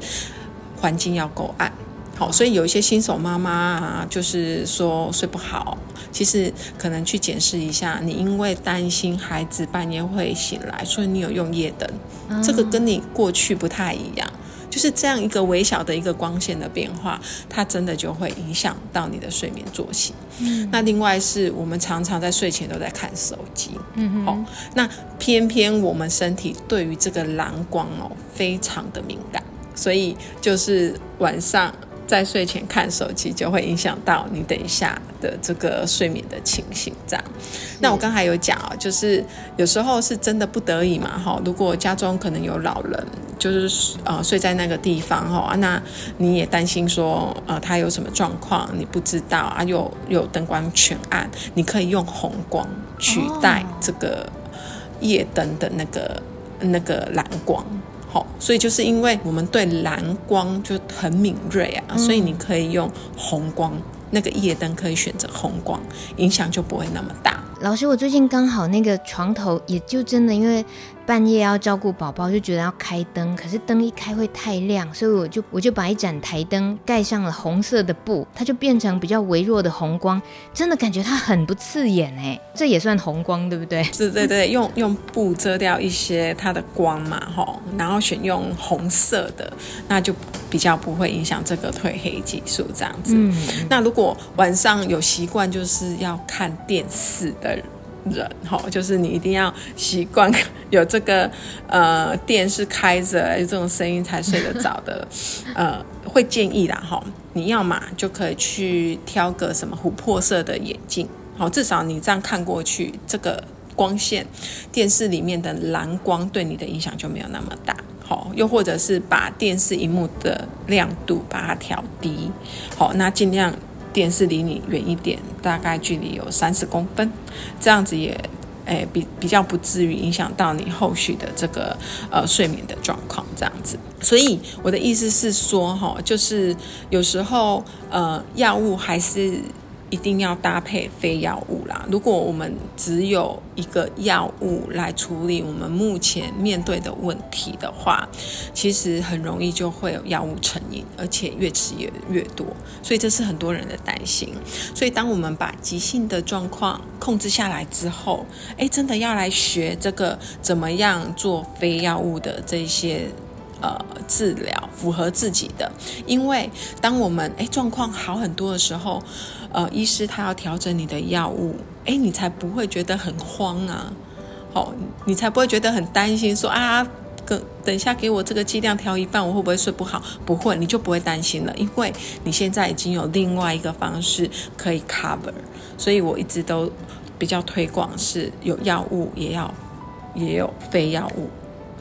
环境要够暗。好，所以有一些新手妈妈啊，就是说睡不好，其实可能去检视一下，你因为担心孩子半夜会醒来，所以你有用夜灯，嗯，这个跟你过去不太一样，就是这样一个微小的一个光线的变化，它真的就会影响到你的睡眠作息。嗯，那另外是我们常常在睡前都在看手机，嗯好，那偏偏我们身体对于这个蓝光哦非常的敏感，所以就是晚上。在睡前看手机，就会影响到你等一下的这个睡眠的情形。这样，那我刚才有讲啊，就是有时候是真的不得已嘛，哈，如果家中可能有老人，就是呃睡在那个地方哈，那你也担心说呃他有什么状况，你不知道啊，又有灯光全暗，你可以用红光取代这个夜灯的那个那个蓝光。所以就是因为我们对蓝光就很敏锐啊，嗯、所以你可以用红光，那个夜灯可以选择红光，影响就不会那么大。老师，我最近刚好那个床头也就真的因为。半夜要照顾宝宝，就觉得要开灯，可是灯一开会太亮，所以我就我就把一盏台灯盖上了红色的布，它就变成比较微弱的红光，真的感觉它很不刺眼哎，这也算红光对不对？是，对对，用用布遮掉一些它的光嘛，吼，然后选用红色的，那就比较不会影响这个褪黑激素这样子。嗯，那如果晚上有习惯就是要看电视的人。哈，就是你一定要习惯有这个 呃电视开着，有这种声音才睡得着的，呃，会建议啦哈，你要嘛就可以去挑个什么琥珀色的眼镜，好，至少你这样看过去，这个光线电视里面的蓝光对你的影响就没有那么大，好，又或者是把电视荧幕的亮度把它调低，好，那尽量。电视离你远一点，大概距离有三十公分，这样子也，诶、比比较不至于影响到你后续的这个呃睡眠的状况，这样子。所以我的意思是说，哈，就是有时候呃药物还是。一定要搭配非药物啦。如果我们只有一个药物来处理我们目前面对的问题的话，其实很容易就会有药物成瘾，而且越吃越越多。所以这是很多人的担心。所以当我们把急性的状况控制下来之后，哎，真的要来学这个怎么样做非药物的这些。呃，治疗符合自己的，因为当我们诶状况好很多的时候，呃，医师他要调整你的药物，诶，你才不会觉得很慌啊，好、哦，你才不会觉得很担心说，啊，等等一下给我这个剂量调一半，我会不会睡不好？不会，你就不会担心了，因为你现在已经有另外一个方式可以 cover，所以我一直都比较推广是有药物也要也有非药物。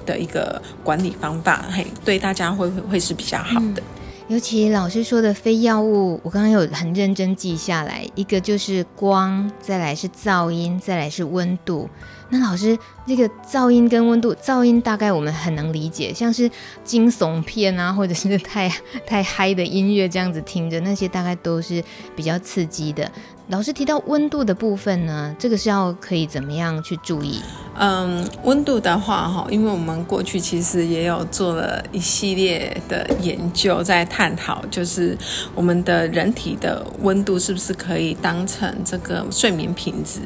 的一个管理方法，嘿，对大家会会会是比较好的。尤其老师说的非药物，我刚刚有很认真记下来，一个就是光，再来是噪音，再来是温度。那老师，这个噪音跟温度，噪音大概我们很能理解，像是惊悚片啊，或者是太太嗨的音乐这样子听着，那些大概都是比较刺激的。老师提到温度的部分呢，这个是要可以怎么样去注意？嗯，温度的话，哈，因为我们过去其实也有做了一系列的研究，在探讨，就是我们的人体的温度是不是可以当成这个睡眠品质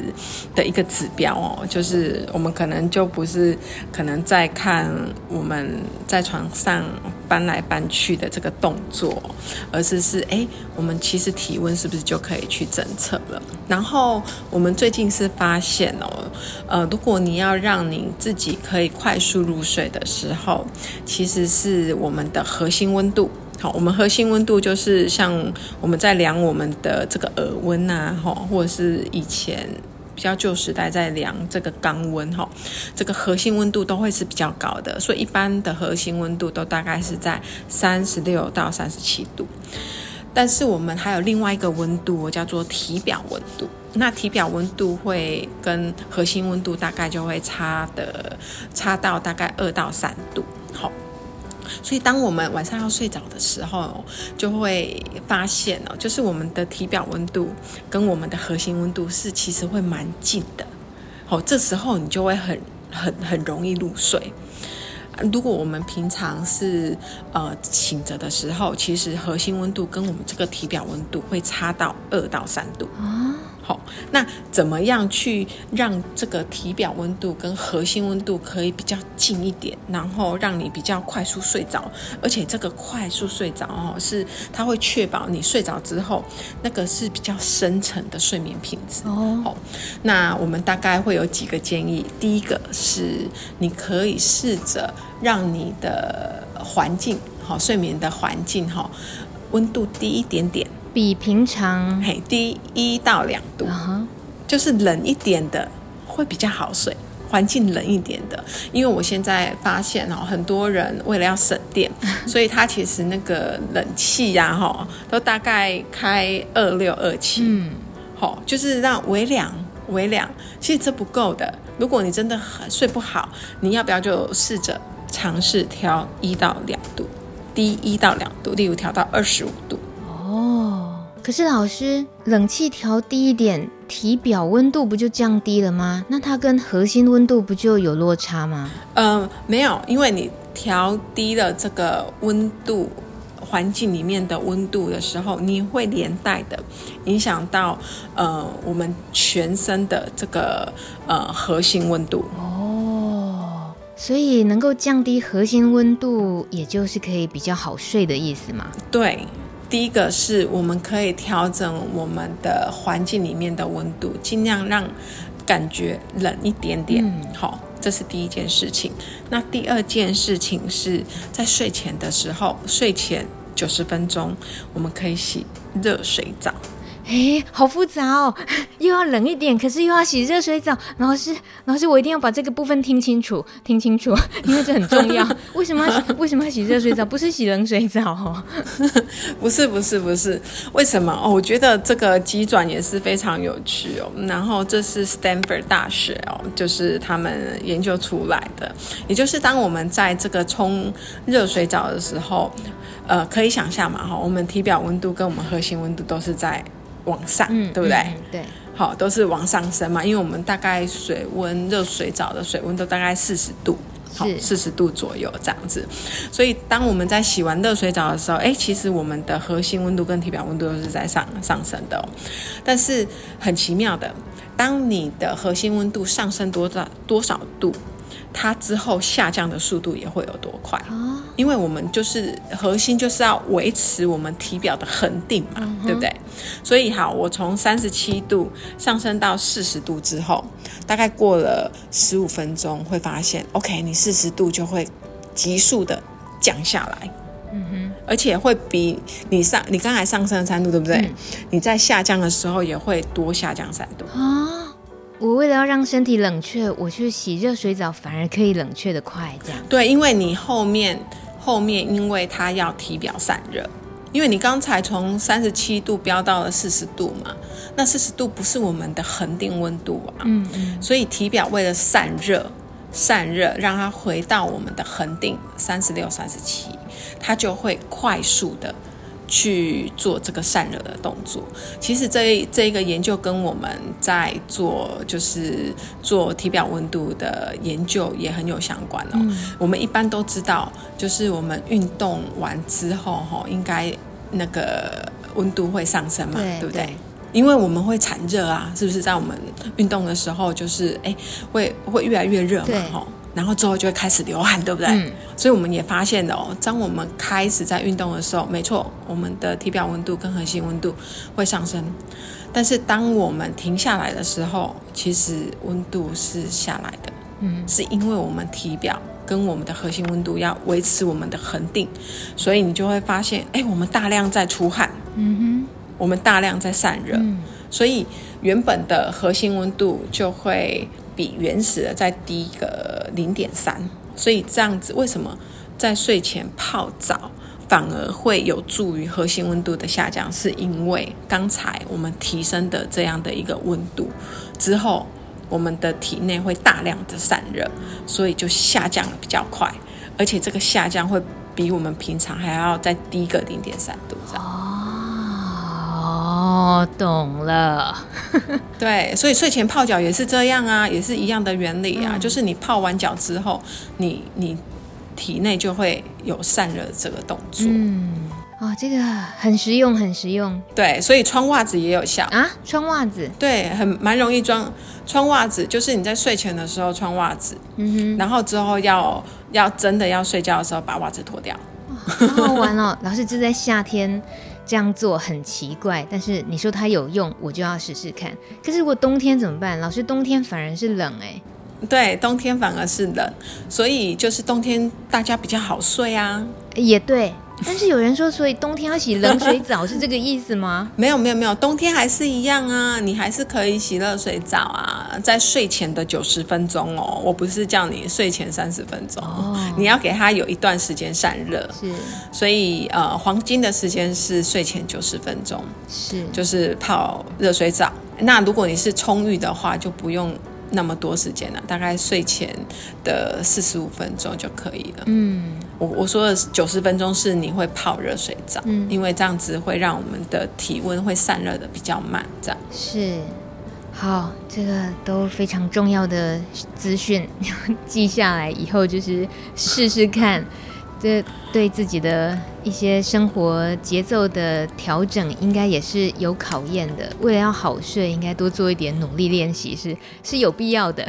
的一个指标哦？就是我们可可能就不是可能在看我们在床上搬来搬去的这个动作，而是是哎，我们其实体温是不是就可以去侦测了？然后我们最近是发现哦，呃，如果你要让你自己可以快速入睡的时候，其实是我们的核心温度。好，我们核心温度就是像我们在量我们的这个耳温啊，哈，或者是以前比较旧时代在量这个肛温，哈，这个核心温度都会是比较高的，所以一般的核心温度都大概是在三十六到三十七度。但是我们还有另外一个温度，叫做体表温度。那体表温度会跟核心温度大概就会差的差到大概二到三度。好，所以当我们晚上要睡着的时候，就会发现哦，就是我们的体表温度跟我们的核心温度是其实会蛮近的。好，这时候你就会很很很容易入睡。如果我们平常是呃醒着的时候，其实核心温度跟我们这个体表温度会差到二到三度啊。好，那怎么样去让这个体表温度跟核心温度可以比较近一点，然后让你比较快速睡着？而且这个快速睡着哦，是它会确保你睡着之后那个是比较深层的睡眠品质。哦，好，那我们大概会有几个建议。第一个是你可以试着让你的环境，好，睡眠的环境，哈。温度低一点点，比平常嘿低一到两度，uh huh. 就是冷一点的会比较好睡。环境冷一点的，因为我现在发现哦，很多人为了要省电，所以他其实那个冷气呀，哈，都大概开二六二七，嗯，好，就是让微凉微凉，其实这不够的。如果你真的很睡不好，你要不要就试着尝试调一到两度，低一到两度，例如调到二十五度。哦，可是老师，冷气调低一点。体表温度不就降低了吗？那它跟核心温度不就有落差吗？嗯、呃，没有，因为你调低了这个温度，环境里面的温度的时候，你会连带的影响到呃我们全身的这个呃核心温度。哦，所以能够降低核心温度，也就是可以比较好睡的意思吗？对。第一个是我们可以调整我们的环境里面的温度，尽量让感觉冷一点点。好、嗯，这是第一件事情。那第二件事情是在睡前的时候，睡前九十分钟，我们可以洗热水澡。哎，好复杂哦，又要冷一点，可是又要洗热水澡。老师，老师，我一定要把这个部分听清楚，听清楚，因为这很重要。为什么要为什么要洗热水澡？不是洗冷水澡哦？不是，不是，不是。为什么？哦，我觉得这个急转也是非常有趣哦。然后这是 Stanford 大学哦，就是他们研究出来的。也就是当我们在这个冲热水澡的时候，呃，可以想象嘛，哈，我们体表温度跟我们核心温度都是在。往上，嗯、对不对？嗯、对，好，都是往上升嘛，因为我们大概水温热水澡的水温都大概四十度，好，四十度左右这样子。所以当我们在洗完热水澡的时候，哎，其实我们的核心温度跟体表温度都是在上上升的哦。但是很奇妙的，当你的核心温度上升多少多少度，它之后下降的速度也会有多快？哦，因为我们就是核心就是要维持我们体表的恒定嘛，嗯、对不对？所以好，我从三十七度上升到四十度之后，大概过了十五分钟，会发现，OK，你四十度就会急速的降下来，嗯哼，而且会比你上你刚才上升了三度，对不对？嗯、你在下降的时候也会多下降三度啊。我为了要让身体冷却，我去洗热水澡，反而可以冷却得快，这样。对，因为你后面后面，因为它要体表散热，因为你刚才从三十七度飙到了四十度嘛，那四十度不是我们的恒定温度啊，嗯嗯，所以体表为了散热，散热让它回到我们的恒定三十六、三十七，它就会快速的。去做这个散热的动作，其实这这一个研究跟我们在做就是做体表温度的研究也很有相关哦。嗯、我们一般都知道，就是我们运动完之后哈，应该那个温度会上升嘛，对，对不对？对，因为我们会产热啊，是不是？在我们运动的时候，就是哎，会会越来越热嘛，哈。然后之后就会开始流汗，对不对？嗯、所以我们也发现了哦，当我们开始在运动的时候，没错，我们的体表温度跟核心温度会上升。但是当我们停下来的时候，其实温度是下来的。嗯，是因为我们体表跟我们的核心温度要维持我们的恒定，所以你就会发现，哎，我们大量在出汗。嗯哼，我们大量在散热。嗯、所以原本的核心温度就会。比原始的再低个零点三，所以这样子为什么在睡前泡澡反而会有助于核心温度的下降？是因为刚才我们提升的这样的一个温度之后，我们的体内会大量的散热，所以就下降的比较快，而且这个下降会比我们平常还要再低个零点三度这样。哦，懂了。对，所以睡前泡脚也是这样啊，也是一样的原理啊。嗯、就是你泡完脚之后，你你体内就会有散热这个动作。嗯，哦，这个很实用，很实用。对，所以穿袜子也有效啊。穿袜子，对，很蛮容易装。穿袜子就是你在睡前的时候穿袜子，嗯哼，然后之后要要真的要睡觉的时候把袜子脱掉。哦、好好玩哦，老师就在夏天。这样做很奇怪，但是你说它有用，我就要试试看。可是如果冬天怎么办？老师，冬天反而是冷哎。对，冬天反而是冷，所以就是冬天大家比较好睡啊。也对，但是有人说，所以冬天要洗冷水澡是这个意思吗？没有没有没有，冬天还是一样啊，你还是可以洗热水澡啊，在睡前的九十分钟哦，我不是叫你睡前三十分钟，哦，你要给它有一段时间散热。是，所以呃，黄金的时间是睡前九十分钟，是，就是泡热水澡。那如果你是充裕的话，就不用。那么多时间了，大概睡前的四十五分钟就可以了。嗯，我我说的九十分钟是你会泡热水澡，嗯，因为这样子会让我们的体温会散热的比较慢，这样。是，好，这个都非常重要的资讯，记下来以后就是试试看。这对自己的一些生活节奏的调整，应该也是有考验的。为了要好睡，应该多做一点努力练习，是是有必要的。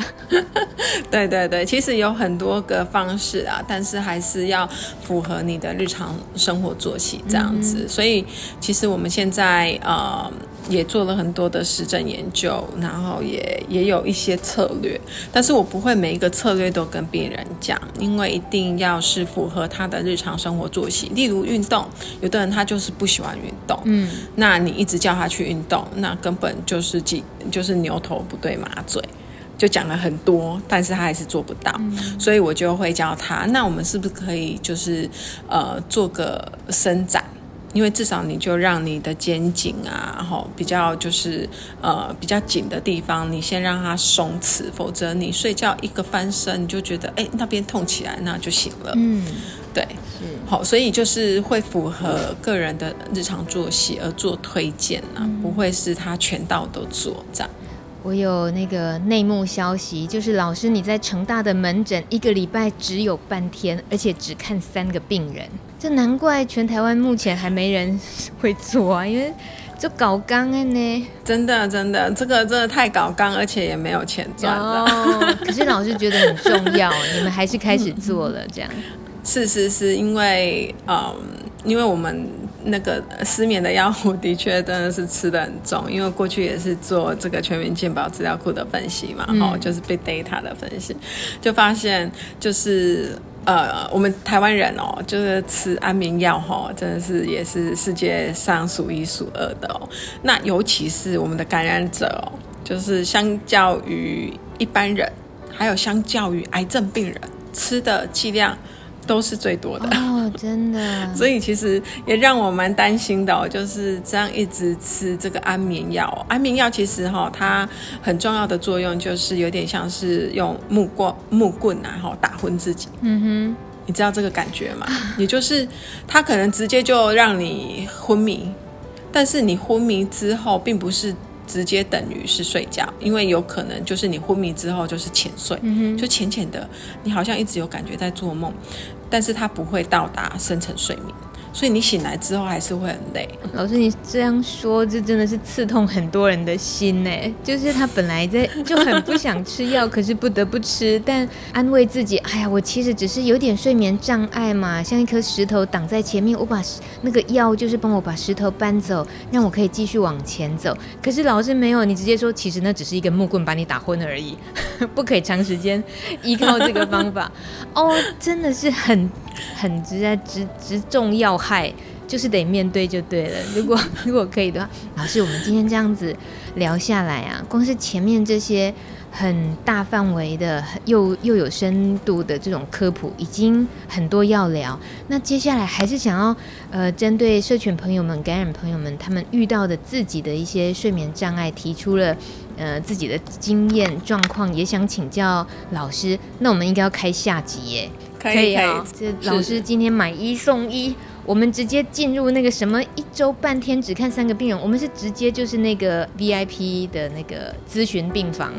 对对对，其实有很多个方式啊，但是还是要符合你的日常生活作息这样子。嗯、所以，其实我们现在呃。也做了很多的实证研究，然后也也有一些策略，但是我不会每一个策略都跟病人讲，因为一定要是符合他的日常生活作息。例如运动，有的人他就是不喜欢运动，嗯，那你一直叫他去运动，那根本就是几就是牛头不对马嘴，就讲了很多，但是他还是做不到，嗯，所以我就会教他，那我们是不是可以就是呃做个伸展？因为至少你就让你的肩颈啊，然后比较就是呃比较紧的地方，你先让它松弛，否则你睡觉一个翻身，你就觉得哎那边痛起来，那就行了。嗯，对，是好，所以就是会符合个人的日常作息而做推荐啊，嗯、不会是他全道都做这样。我有那个内幕消息，就是老师你在成大的门诊一个礼拜只有半天，而且只看三个病人。这难怪全台湾目前还没人会做啊，因为就搞刚了呢。真的真的，这个真的太搞刚，而且也没有钱赚了。哦，可是老师觉得很重要，你们还是开始做了这样。是是是，因为嗯，因为我们那个失眠的药物的确真的是吃的很重，因为过去也是做这个全民健保资料库的分析嘛，哦、嗯，就是 Big Data 的分析，就发现就是。呃，我们台湾人哦，就是吃安眠药哈，真的是也是世界上数一数二的哦。那尤其是我们的感染者哦，就是相较于一般人，还有相较于癌症病人，吃的剂量。都是最多的哦，真的。所以其实也让我蛮担心的哦，就是这样一直吃这个安眠药。安眠药其实哈，它很重要的作用就是有点像是用木棍木棍啊，然后打昏自己。嗯哼，你知道这个感觉吗？也就是它可能直接就让你昏迷，但是你昏迷之后并不是。直接等于是睡觉，因为有可能就是你昏迷之后就是浅睡，嗯、就浅浅的，你好像一直有感觉在做梦，但是它不会到达深层睡眠。所以你醒来之后还是会很累。老师，你这样说，这真的是刺痛很多人的心呢。就是他本来在就很不想吃药，可是不得不吃，但安慰自己，哎呀，我其实只是有点睡眠障碍嘛，像一颗石头挡在前面，我把那个药就是帮我把石头搬走，让我可以继续往前走。可是老师没有，你直接说，其实那只是一个木棍把你打昏而已，不可以长时间依靠这个方法。哦，真的是很。很直在直直中要害，就是得面对就对了。如果 如果可以的话，老师，我们今天这样子聊下来啊，光是前面这些很大范围的又又有深度的这种科普，已经很多要聊。那接下来还是想要呃，针对社群朋友们、感染朋友们，他们遇到的自己的一些睡眠障碍，提出了呃自己的经验状况，也想请教老师。那我们应该要开下集耶。可以，可以啊！这老师今天买一送一，我们直接进入那个什么一周半天只看三个病人，我们是直接就是那个 VIP 的那个咨询病房。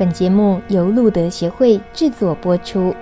本节目由路德协会制作播出。